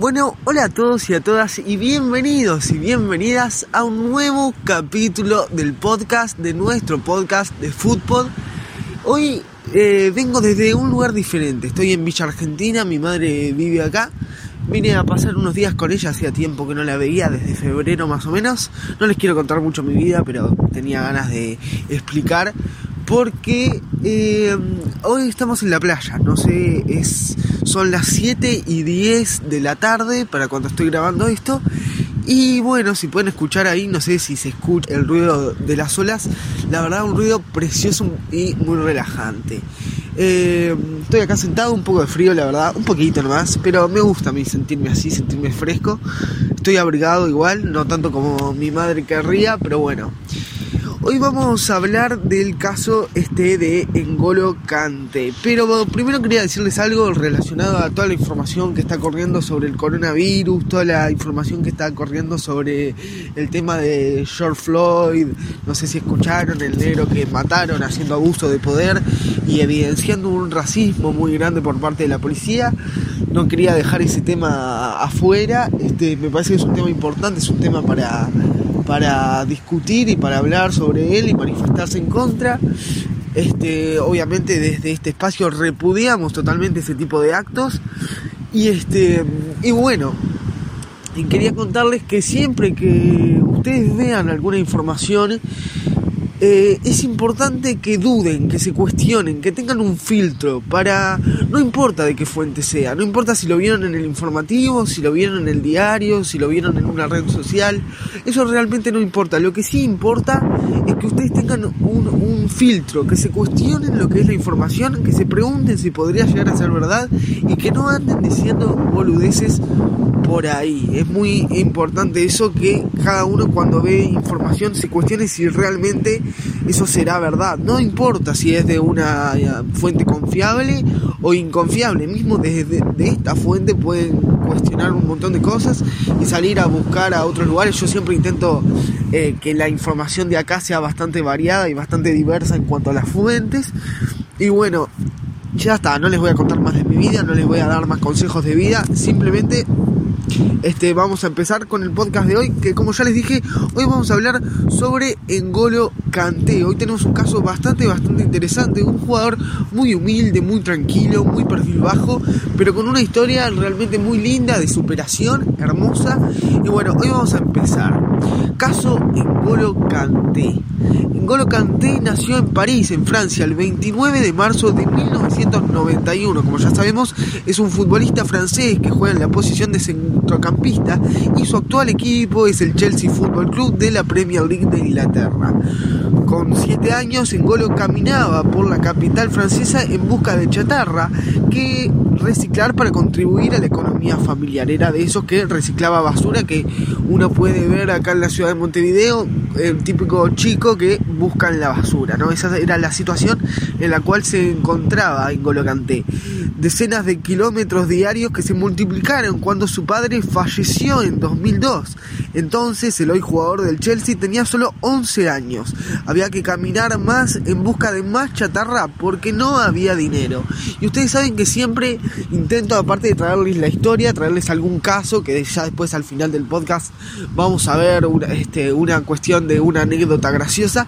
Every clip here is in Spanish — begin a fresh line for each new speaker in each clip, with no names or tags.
Bueno, hola a todos y a todas y bienvenidos y bienvenidas a un nuevo capítulo del podcast, de nuestro podcast de fútbol. Hoy eh, vengo desde un lugar diferente, estoy en Villa Argentina, mi madre vive acá. Vine a pasar unos días con ella, hacía tiempo que no la veía, desde febrero más o menos. No les quiero contar mucho mi vida, pero tenía ganas de explicar porque eh, hoy estamos en la playa, no sé, es, son las 7 y 10 de la tarde para cuando estoy grabando esto. Y bueno, si pueden escuchar ahí, no sé si se escucha el ruido de las olas, la verdad un ruido precioso y muy relajante. Eh, estoy acá sentado, un poco de frío, la verdad, un poquito nomás, pero me gusta a mí sentirme así, sentirme fresco. Estoy abrigado igual, no tanto como mi madre querría, pero bueno. Hoy vamos a hablar del caso este de Engolo Kante. Pero primero quería decirles algo relacionado a toda la información que está corriendo sobre el coronavirus, toda la información que está corriendo sobre el tema de George Floyd. No sé si escucharon el negro que mataron haciendo abuso de poder y evidenciando un racismo muy grande por parte de la policía. No quería dejar ese tema afuera. Este, me parece que es un tema importante, es un tema para para discutir y para hablar sobre él y manifestarse en contra. Este, obviamente desde este espacio repudiamos totalmente ese tipo de actos. Y este, y bueno, quería contarles que siempre que ustedes vean alguna información eh, es importante que duden, que se cuestionen, que tengan un filtro para, no importa de qué fuente sea, no importa si lo vieron en el informativo, si lo vieron en el diario, si lo vieron en una red social, eso realmente no importa, lo que sí importa es que ustedes tengan un, filtro, que se cuestionen lo que es la información, que se pregunten si podría llegar a ser verdad y que no anden diciendo boludeces por ahí. Es muy importante eso que cada uno cuando ve información se cuestione si realmente eso será verdad. No importa si es de una eh, fuente confiable o inconfiable. Mismo desde de esta fuente pueden cuestionar un montón de cosas y salir a buscar a otros lugares. Yo siempre intento eh, que la información de acá sea bastante variada y bastante diversa en cuanto a las fuentes. Y bueno, ya está, no les voy a contar más de mi vida, no les voy a dar más consejos de vida, simplemente este, vamos a empezar con el podcast de hoy, que como ya les dije, hoy vamos a hablar sobre Engolo Kanté. Hoy tenemos un caso bastante, bastante interesante, un jugador muy humilde, muy tranquilo, muy perfil bajo, pero con una historia realmente muy linda de superación, hermosa. Y bueno, hoy vamos a empezar. Caso Engolo Kanté. Engolo Kanté nació en París, en Francia, el 29 de marzo de 1991. Como ya sabemos, es un futbolista francés que juega en la posición de centrocampista y su actual equipo es el Chelsea Football Club de la Premier League de Inglaterra. Con 7 años, Engolo caminaba por la capital francesa en busca de chatarra que reciclar para contribuir a la economía familiar. Era de esos que reciclaba basura que uno puede ver acá en la ciudad de Montevideo, el típico chico que busca en la basura, ¿no? Esa era la situación en la cual se encontraba en Kanté. Decenas de kilómetros diarios que se multiplicaron cuando su padre falleció en 2002. Entonces el hoy jugador del Chelsea tenía solo 11 años. Había que caminar más en busca de más chatarra porque no había dinero. Y ustedes saben que siempre intento, aparte de traerles la historia, traerles algún caso que ya después al final del podcast vamos a ver una, este, una cuestión de una anécdota graciosa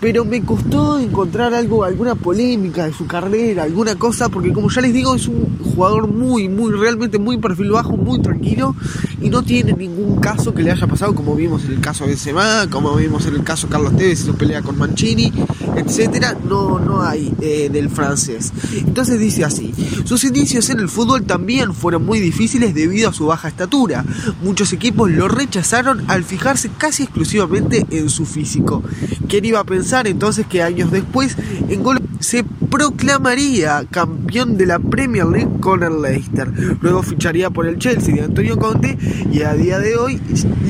pero me costó encontrar algo, alguna polémica de su carrera, alguna cosa, porque como ya les digo, es un jugador muy, muy, realmente muy perfil bajo, muy tranquilo, y no tiene ningún caso que le haya pasado, como vimos en el caso de Benzema, como vimos en el caso Carlos Tevez su pelea con Mancini, etcétera, no, no hay eh, del francés. Entonces dice así, sus inicios en el fútbol también fueron muy difíciles debido a su baja estatura. Muchos equipos lo rechazaron al fijarse casi exclusivamente en su físico. ¿Quién iba a pensar entonces que años después en gol se proclamaría campeón de la Premier League con el Leicester. Luego ficharía por el Chelsea de Antonio Conte y a día de hoy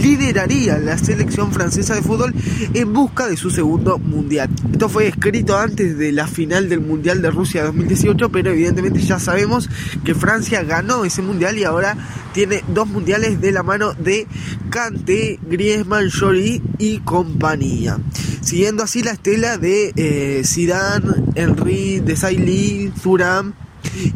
lideraría la selección francesa de fútbol en busca de su segundo mundial. Esto fue escrito antes de la final del Mundial de Rusia 2018, pero evidentemente ya sabemos que Francia ganó ese mundial y ahora tiene dos mundiales de la mano de Kanté, Griezmann, Jory y compañía. Siguiendo así la estela de eh, Zidane, Henry, Desailly, Thuram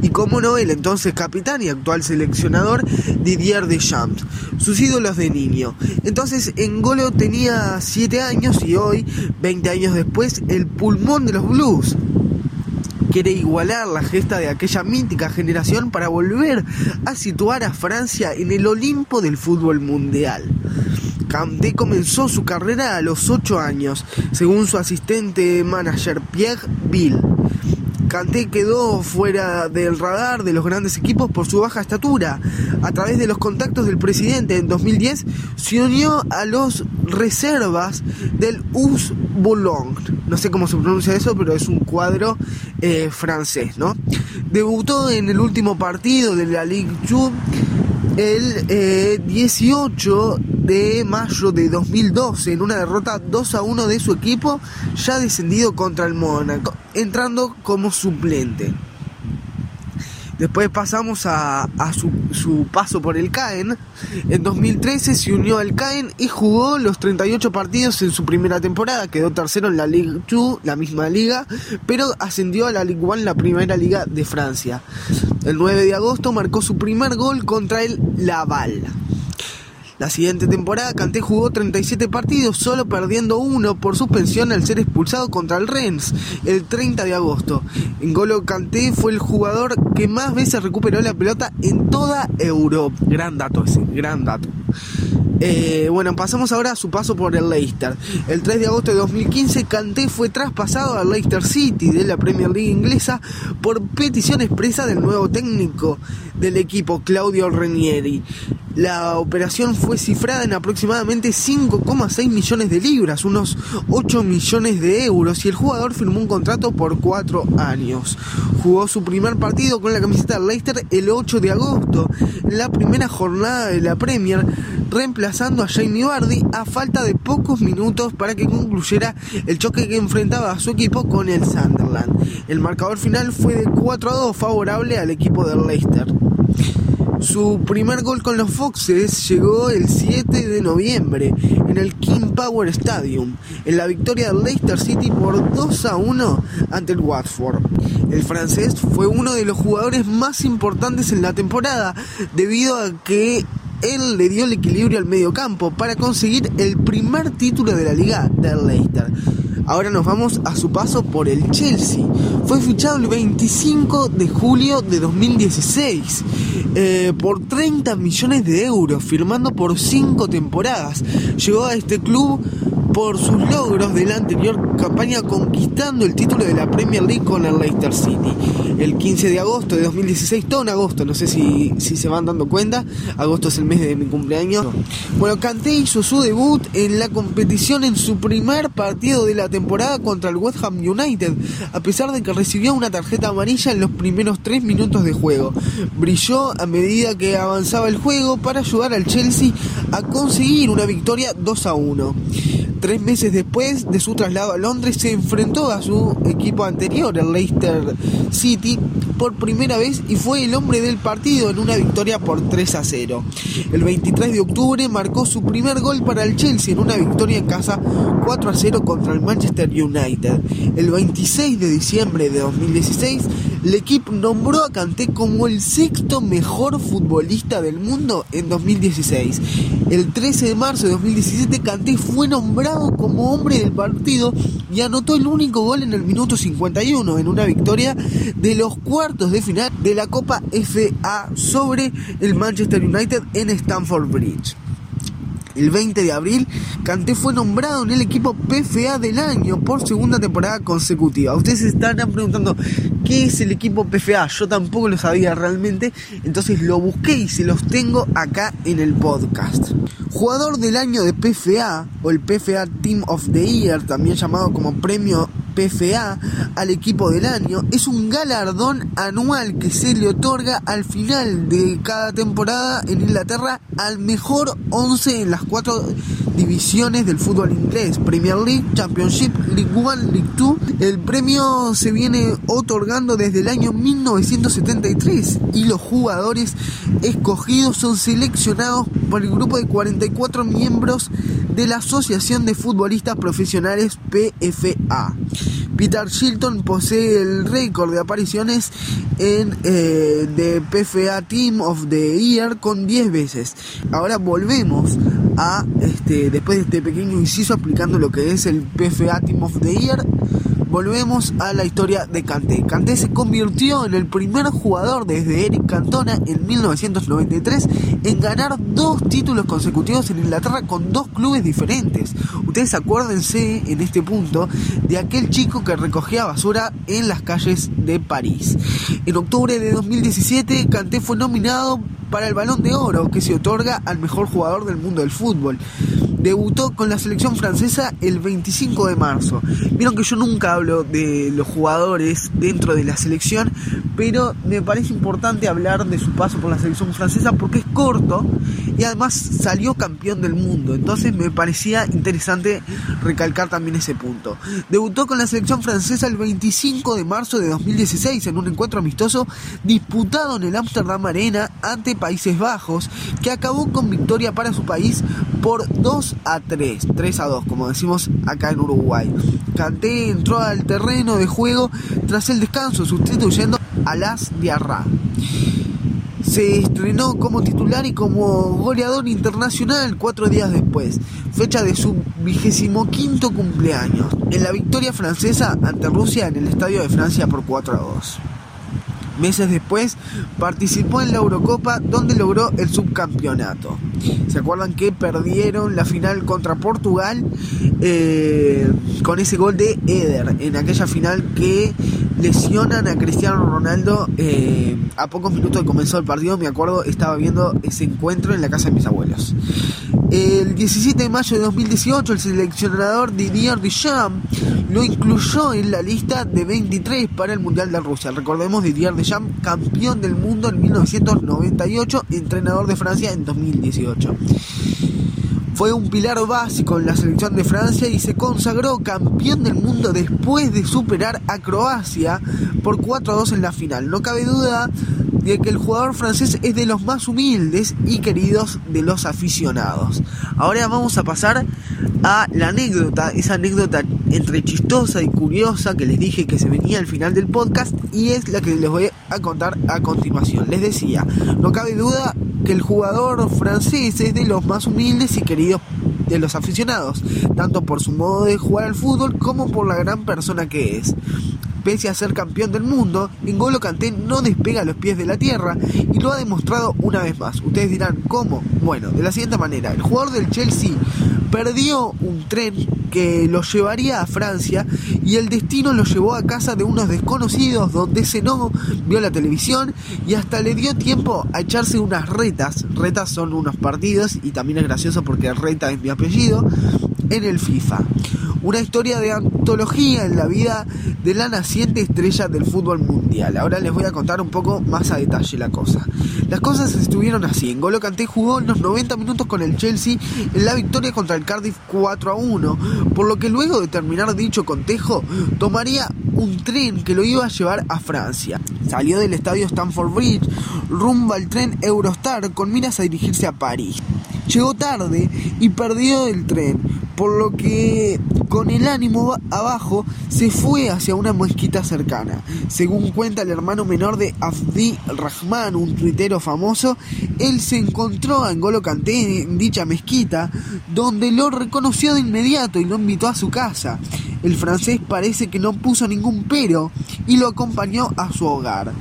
y como no el entonces capitán y actual seleccionador Didier Deschamps, sus ídolos de niño. Entonces Engolo tenía 7 años y hoy, 20 años después, el pulmón de los Blues quiere igualar la gesta de aquella mítica generación para volver a situar a Francia en el Olimpo del fútbol mundial. Kanté comenzó su carrera a los 8 años, según su asistente manager Pierre Bill. Kanté quedó fuera del radar de los grandes equipos por su baja estatura. A través de los contactos del presidente en 2010 se unió a los reservas del US Boulogne. No sé cómo se pronuncia eso, pero es un cuadro eh, francés, ¿no? Debutó en el último partido de la Ligue 2 el 18 eh, de mayo de 2012 en una derrota 2 a 1 de su equipo ya descendido contra el Mónaco, entrando como suplente. Después pasamos a, su, paso por el CAEN. En 2013 se unió al CAEN y jugó los 38 partidos en su primera temporada. Quedó tercero en la Ligue 2, la misma liga, pero ascendió a la Ligue 1, la primera liga de Francia. El 9 de agosto marcó su primer gol contra el Laval. La siguiente temporada Kanté jugó 37 partidos, solo perdiendo uno por suspensión al ser expulsado contra el Rennes el 30 de agosto. Ngolo Kanté fue el jugador que más veces recuperó la pelota en toda Europa. Gran dato ese, gran dato. Eh, bueno, pasamos ahora a su paso por el Leicester. El 3 de agosto de 2015, Kanté fue traspasado al Leicester City de la Premier League inglesa por petición expresa del nuevo técnico del equipo, Claudio Renieri. La operación fue cifrada en aproximadamente 5,6 millones de libras, unos 8 millones de euros, y el jugador firmó un contrato por 4 años. Jugó su primer partido con la camiseta del Leicester el 8 de agosto, la primera jornada de la Premier, reemplazando a Jamie Vardy a falta de pocos minutos para que concluyera el choque que enfrentaba a su equipo con el Sunderland. El marcador final fue de 4 a 2 favorable al equipo del Leicester. Su primer gol con los Foxes llegó el 7 de noviembre en el King Power Stadium, en la victoria del Leicester City por 2 a 1 ante el Watford. El francés fue uno de los jugadores más importantes en la temporada debido a que él le dio el equilibrio al medio campo para conseguir el primer título de la liga del Leicester. Ahora nos vamos a su paso por el Chelsea. Fue fichado el 25 de julio de 2016 eh, por 30 millones de euros, firmando por 5 temporadas. Llegó a este club por sus logros de la anterior campaña conquistando el título de la Premier League con el Leicester City. El 15 de agosto de 2016, todo en agosto, no sé si, si se van dando cuenta, agosto es el mes de mi cumpleaños. Bueno, Kanté hizo su debut en la competición en su primer partido de la temporada contra el West Ham United, a pesar de que recibió una tarjeta amarilla en los primeros 3 minutos de juego. Brilló a medida que avanzaba el juego para ayudar al Chelsea a conseguir una victoria 2 a 1. Tres meses después de su traslado a Londres se enfrentó a su equipo anterior, el Leicester City, por primera vez y fue el hombre del partido en una victoria por 3 a 0. El 23 de octubre marcó su primer gol para el Chelsea en una victoria en casa 4 a 0 contra el Manchester United. El 26 de diciembre de 2016 el equipo nombró a Kanté como el sexto mejor futbolista del mundo en 2016. El 13 de marzo de 2017 Kanté fue nombrado como hombre del partido y anotó el único gol en el minuto 51 en una victoria de los cuartos de final de la Copa FA sobre el Manchester United en Stamford Bridge. El 20 de abril, Kanté fue nombrado en el equipo PFA del año por segunda temporada consecutiva. Ustedes se estarán preguntando qué es el equipo PFA. Yo tampoco lo sabía realmente, entonces lo busqué y se los tengo acá en el podcast. Jugador del año de PFA o el PFA Team of the Year, también llamado como premio PFA al equipo del año es un galardón anual que se le otorga al final de cada temporada en Inglaterra al mejor 11 en las cuatro divisiones del fútbol inglés, Premier League, Championship, League One, League Two. El premio se viene otorgando desde el año 1973 y los jugadores escogidos son seleccionados por el grupo de 44 miembros de la Asociación de Futbolistas Profesionales PFA. Peter Shilton posee el récord de apariciones en eh, The PFA Team of the Year con 10 veces. Ahora volvemos a, este, después de este pequeño inciso explicando lo que es el PFA Team of the Year, volvemos a la historia de Kanté. Kanté se convirtió en el primer jugador desde Eric Cantona en 1993 en ganar dos títulos consecutivos en Inglaterra con dos clubes diferentes. Ustedes acuérdense en este punto de aquel chico que recogía basura en las calles de París. En octubre de 2017, Kanté fue nominado para el Balón de Oro que se otorga al mejor jugador del mundo del fútbol. Debutó con la selección francesa el 25 de marzo. Vieron que yo nunca hablo de los jugadores dentro de la selección, pero me parece importante hablar de su paso por la selección francesa porque es corto y además salió campeón del mundo. Entonces me parecía interesante recalcar también ese punto. Debutó con la selección francesa el 25 de marzo de 2016 en un encuentro amistoso disputado en el Amsterdam Arena ante Países Bajos, que acabó con victoria para su país por 2 a 3, 3 a 2, como decimos acá en Uruguay. Kanté entró al terreno de juego tras el descanso, sustituyendo a Las Diarra. Se estrenó como titular y como goleador internacional cuatro días después, fecha de su vigésimo quinto cumpleaños, en la victoria francesa ante Rusia en el Estadio de Francia por 4 a 2. Meses después participó en la Eurocopa donde logró el subcampeonato. ¿Se acuerdan que perdieron la final contra Portugal eh, con ese gol de Eder en aquella final que lesionan a Cristiano Ronaldo eh, a pocos minutos de comenzó el partido? Me acuerdo, estaba viendo ese encuentro en la casa de mis abuelos. El 17 de mayo de 2018 el seleccionador Didier Deschamps lo incluyó en la lista de 23 para el Mundial de Rusia. Recordemos Didier Deschamps, campeón del mundo en 1998, entrenador de Francia en 2018. Fue un pilar básico en la selección de Francia y se consagró campeón del mundo después de superar a Croacia por 4 a 2 en la final. No cabe duda de que el jugador francés es de los más humildes y queridos de los aficionados. Ahora vamos a pasar a la anécdota, esa anécdota entre chistosa y curiosa que les dije que se venía al final del podcast y es la que les voy a contar a continuación. Les decía, no cabe duda que el jugador francés es de los más humildes y queridos de los aficionados, tanto por su modo de jugar al fútbol como por la gran persona que es. Pese a ser campeón del mundo, N'Golo Kanté no despega los pies de la tierra y lo ha demostrado una vez más. Ustedes dirán, ¿cómo? Bueno, de la siguiente manera, el jugador del Chelsea perdió un tren que lo llevaría a Francia y el destino lo llevó a casa de unos desconocidos donde cenó, vio la televisión y hasta le dio tiempo a echarse unas retas. Retas son unos partidos y también es gracioso porque reta es mi apellido en el FIFA. Una historia de antología en la vida de la naciente estrella del fútbol mundial. Ahora les voy a contar un poco más a detalle la cosa. Las cosas estuvieron así. Golo Kanté jugó los 90 minutos con el Chelsea en la victoria contra el Cardiff 4 a 1, por lo que luego de terminar dicho contejo tomaría un tren que lo iba a llevar a Francia. Salió del estadio Stamford Bridge rumbo al tren Eurostar con miras a dirigirse a París. Llegó tarde y perdió el tren, por lo que con el ánimo abajo se fue hacia una mezquita cercana. Según cuenta el hermano menor de Abdi Rahman, un tuitero famoso, él se encontró en Golo Kanté en dicha mezquita, donde lo reconoció de inmediato y lo invitó a su casa. El francés parece que no puso ningún pero y lo acompañó a su hogar.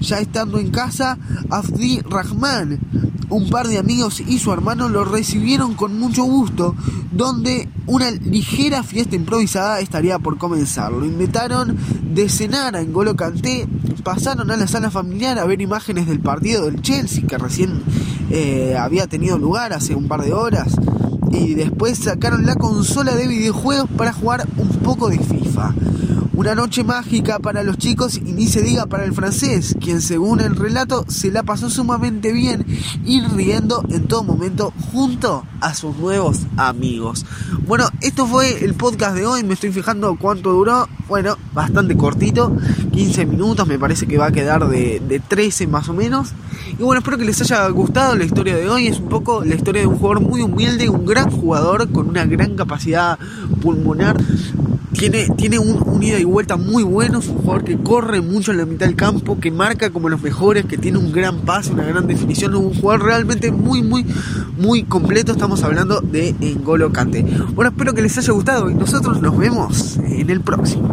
Ya estando en casa, Abdi Rahman, un par de amigos y su hermano lo recibieron con mucho gusto, donde una ligera fiesta improvisada estaría por comenzar. Lo invitaron de cenar en Golo Kanté, pasaron a la sala familiar a ver imágenes del partido del Chelsea que recién eh, había tenido lugar hace un par de horas y después sacaron la consola de videojuegos para jugar un poco de FIFA. Una noche mágica para los chicos y ni se diga para el francés, quien según el relato se la pasó sumamente bien y riendo en todo momento junto a sus nuevos amigos. Bueno, esto fue el podcast de hoy, me estoy fijando cuánto duró, bueno, bastante cortito, 15 minutos, me parece que va a quedar de, de 13 más o menos. Y bueno, espero que les haya gustado la historia de hoy, es un poco la historia de un jugador muy humilde, un gran jugador con una gran capacidad pulmonar tiene, tiene un, ida y vuelta muy bueno, es un jugador que corre mucho en la mitad del campo, que marca como los mejores, que tiene un gran pase, una gran definición, un jugador realmente muy, muy, muy completo. Estamos hablando de Engolo Kante. Bueno, espero que les haya gustado y nosotros nos vemos en el próximo.